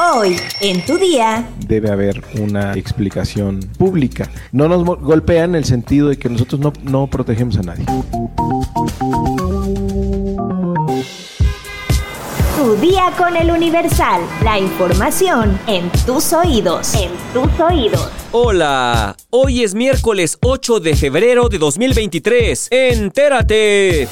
Hoy, en tu día, debe haber una explicación pública. No nos golpea en el sentido de que nosotros no, no protegemos a nadie. tu día con el Universal. La información en tus oídos. En tus oídos. Hola, hoy es miércoles 8 de febrero de 2023. Entérate.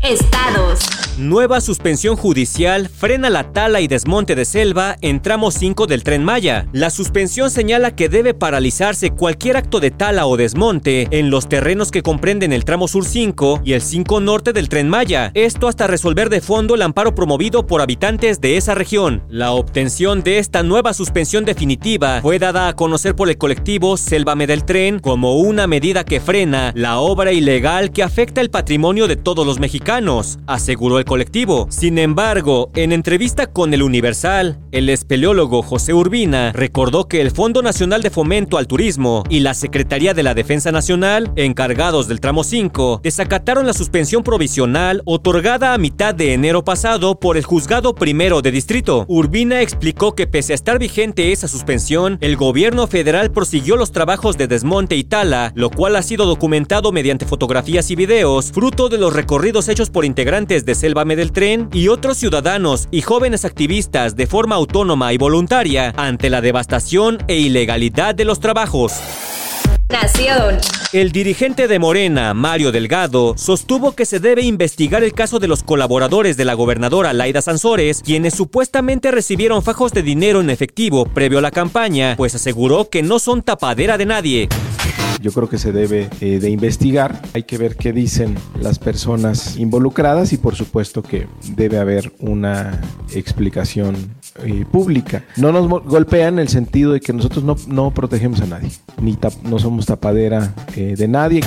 Estados. Nueva suspensión judicial frena la tala y desmonte de selva en tramo 5 del tren Maya. La suspensión señala que debe paralizarse cualquier acto de tala o desmonte en los terrenos que comprenden el tramo sur 5 y el 5 norte del tren Maya. Esto hasta resolver de fondo el amparo promovido por habitantes de esa región. La obtención de esta nueva suspensión definitiva fue dada a conocer por el colectivo Sélvame del Tren como una medida que frena la obra ilegal que afecta el patrimonio de todos los mexicanos, aseguró el colectivo. Sin embargo, en entrevista con el Universal, el espeleólogo José Urbina recordó que el Fondo Nacional de Fomento al Turismo y la Secretaría de la Defensa Nacional, encargados del tramo 5, desacataron la suspensión provisional otorgada a mitad de enero pasado por el Juzgado Primero de Distrito. Urbina explicó que pese a estar vigente esa suspensión, el gobierno federal prosiguió los trabajos de desmonte y tala, lo cual ha sido documentado mediante fotografías y videos, fruto de los recorridos hechos por integrantes de Selva del Tren y otros ciudadanos y jóvenes activistas de forma autónoma y voluntaria ante la devastación e ilegalidad de los trabajos. Nación. El dirigente de Morena, Mario Delgado, sostuvo que se debe investigar el caso de los colaboradores de la gobernadora Laida Sansores, quienes supuestamente recibieron fajos de dinero en efectivo previo a la campaña, pues aseguró que no son tapadera de nadie. Yo creo que se debe eh, de investigar, hay que ver qué dicen las personas involucradas y por supuesto que debe haber una explicación eh, pública. No nos golpea en el sentido de que nosotros no, no protegemos a nadie, ni no somos tapadera eh, de nadie.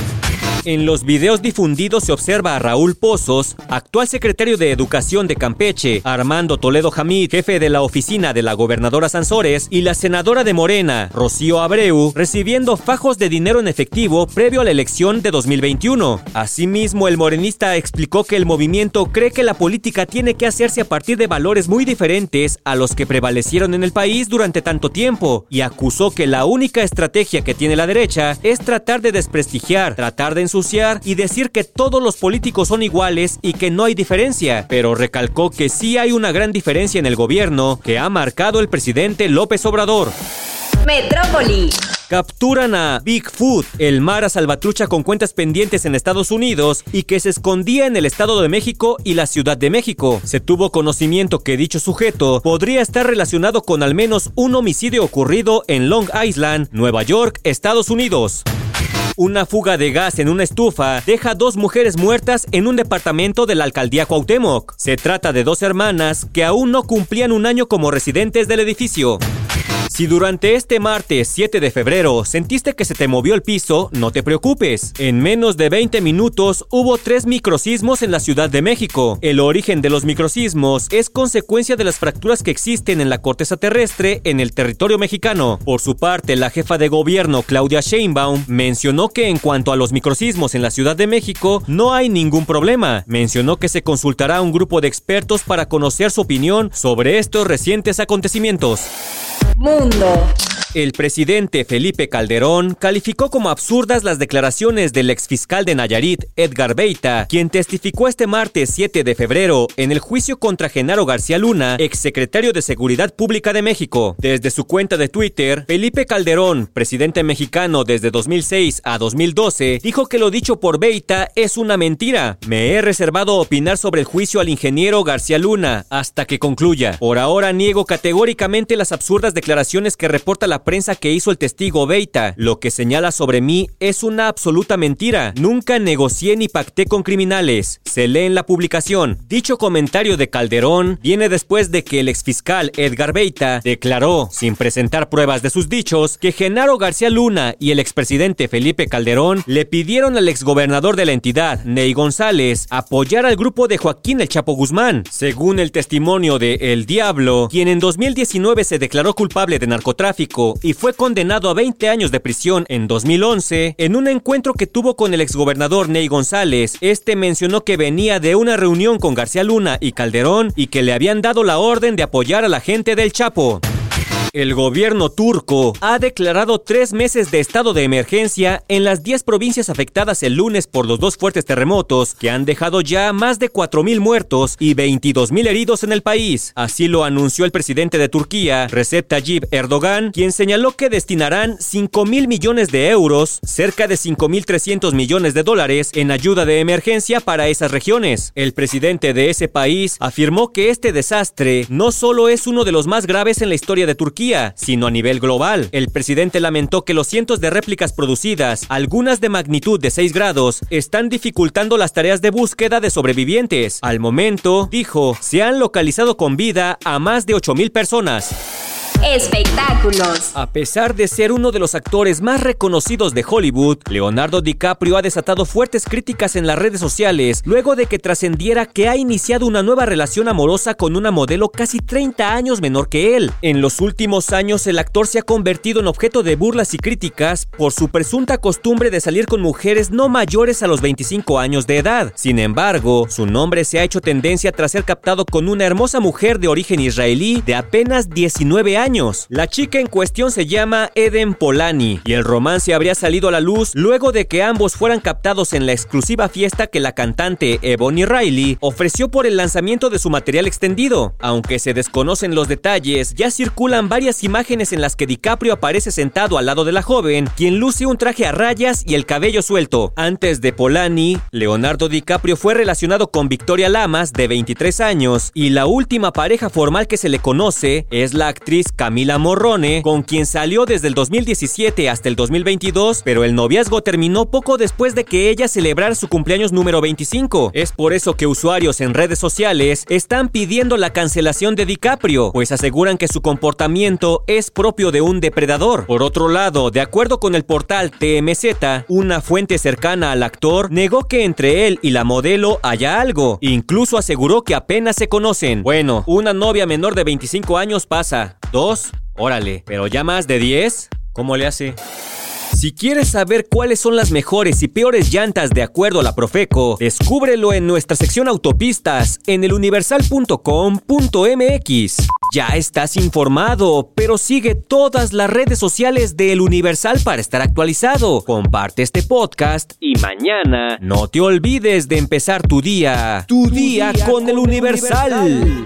En los videos difundidos se observa a Raúl Pozos, actual secretario de Educación de Campeche, Armando Toledo Jamid, jefe de la oficina de la gobernadora Sansores, y la senadora de Morena, Rocío Abreu, recibiendo fajos de dinero en efectivo previo a la elección de 2021. Asimismo, el morenista explicó que el movimiento cree que la política tiene que hacerse a partir de valores muy diferentes a los que prevalecieron en el país durante tanto tiempo, y acusó que la única estrategia que tiene la derecha es tratar de desprestigiar, tratar de ensuciar y decir que todos los políticos son iguales y que no hay diferencia, pero recalcó que sí hay una gran diferencia en el gobierno que ha marcado el presidente López Obrador. Metrópoli. Capturan a Bigfoot, el mara salvatrucha con cuentas pendientes en Estados Unidos y que se escondía en el Estado de México y la Ciudad de México. Se tuvo conocimiento que dicho sujeto podría estar relacionado con al menos un homicidio ocurrido en Long Island, Nueva York, Estados Unidos. Una fuga de gas en una estufa deja dos mujeres muertas en un departamento de la alcaldía Cuauhtémoc. Se trata de dos hermanas que aún no cumplían un año como residentes del edificio. Si durante este martes 7 de febrero sentiste que se te movió el piso, no te preocupes. En menos de 20 minutos hubo tres microsismos en la Ciudad de México. El origen de los microsismos es consecuencia de las fracturas que existen en la corteza terrestre en el territorio mexicano. Por su parte, la jefa de gobierno Claudia Sheinbaum mencionó que en cuanto a los microsismos en la Ciudad de México no hay ningún problema. Mencionó que se consultará a un grupo de expertos para conocer su opinión sobre estos recientes acontecimientos. Mundo. El presidente Felipe Calderón calificó como absurdas las declaraciones del exfiscal de Nayarit, Edgar Beita, quien testificó este martes 7 de febrero en el juicio contra Genaro García Luna, exsecretario de Seguridad Pública de México. Desde su cuenta de Twitter, Felipe Calderón, presidente mexicano desde 2006 a 2012, dijo que lo dicho por Beita es una mentira. Me he reservado opinar sobre el juicio al ingeniero García Luna hasta que concluya. Por ahora niego categóricamente las absurdas declaraciones que reporta la prensa que hizo el testigo Beita. Lo que señala sobre mí es una absoluta mentira. Nunca negocié ni pacté con criminales. Se lee en la publicación. Dicho comentario de Calderón viene después de que el exfiscal Edgar Beita declaró, sin presentar pruebas de sus dichos, que Genaro García Luna y el expresidente Felipe Calderón le pidieron al exgobernador de la entidad, Ney González, apoyar al grupo de Joaquín El Chapo Guzmán. Según el testimonio de El Diablo, quien en 2019 se declaró culpable de narcotráfico Y fue condenado a 20 años de prisión en 2011. En un encuentro que tuvo con el exgobernador Ney González, este mencionó que venía de una reunión con García Luna y Calderón y que le habían dado la orden de apoyar a la gente del Chapo. El gobierno turco ha declarado tres meses de estado de emergencia en las 10 provincias afectadas el lunes por los dos fuertes terremotos que han dejado ya más de 4.000 muertos y 22.000 heridos en el país. Así lo anunció el presidente de Turquía, Recep Tayyip Erdogan, quien señaló que destinarán 5.000 millones de euros, cerca de 5.300 millones de dólares, en ayuda de emergencia para esas regiones. El presidente de ese país afirmó que este desastre no solo es uno de los más graves en la historia de Turquía, sino a nivel global. El presidente lamentó que los cientos de réplicas producidas, algunas de magnitud de 6 grados, están dificultando las tareas de búsqueda de sobrevivientes. Al momento, dijo, se han localizado con vida a más de 8.000 personas. Espectáculos. A pesar de ser uno de los actores más reconocidos de Hollywood, Leonardo DiCaprio ha desatado fuertes críticas en las redes sociales luego de que trascendiera que ha iniciado una nueva relación amorosa con una modelo casi 30 años menor que él. En los últimos años, el actor se ha convertido en objeto de burlas y críticas por su presunta costumbre de salir con mujeres no mayores a los 25 años de edad. Sin embargo, su nombre se ha hecho tendencia tras ser captado con una hermosa mujer de origen israelí de apenas 19 años la chica en cuestión se llama Eden Polani y el romance habría salido a la luz luego de que ambos fueran captados en la exclusiva fiesta que la cantante Ebony Riley ofreció por el lanzamiento de su material extendido. Aunque se desconocen los detalles, ya circulan varias imágenes en las que DiCaprio aparece sentado al lado de la joven, quien luce un traje a rayas y el cabello suelto. Antes de Polani, Leonardo DiCaprio fue relacionado con Victoria Lamas, de 23 años, y la última pareja formal que se le conoce es la actriz Camila Morrone, con quien salió desde el 2017 hasta el 2022, pero el noviazgo terminó poco después de que ella celebrara su cumpleaños número 25. Es por eso que usuarios en redes sociales están pidiendo la cancelación de DiCaprio, pues aseguran que su comportamiento es propio de un depredador. Por otro lado, de acuerdo con el portal TMZ, una fuente cercana al actor negó que entre él y la modelo haya algo. Incluso aseguró que apenas se conocen. Bueno, una novia menor de 25 años pasa. ¿Dos? Órale. ¿Pero ya más de 10? ¿Cómo le hace? Si quieres saber cuáles son las mejores y peores llantas de acuerdo a la Profeco, descúbrelo en nuestra sección autopistas en eluniversal.com.mx. Ya estás informado, pero sigue todas las redes sociales de El Universal para estar actualizado. Comparte este podcast y mañana no te olvides de empezar tu día. Tu, día, con, El Universal.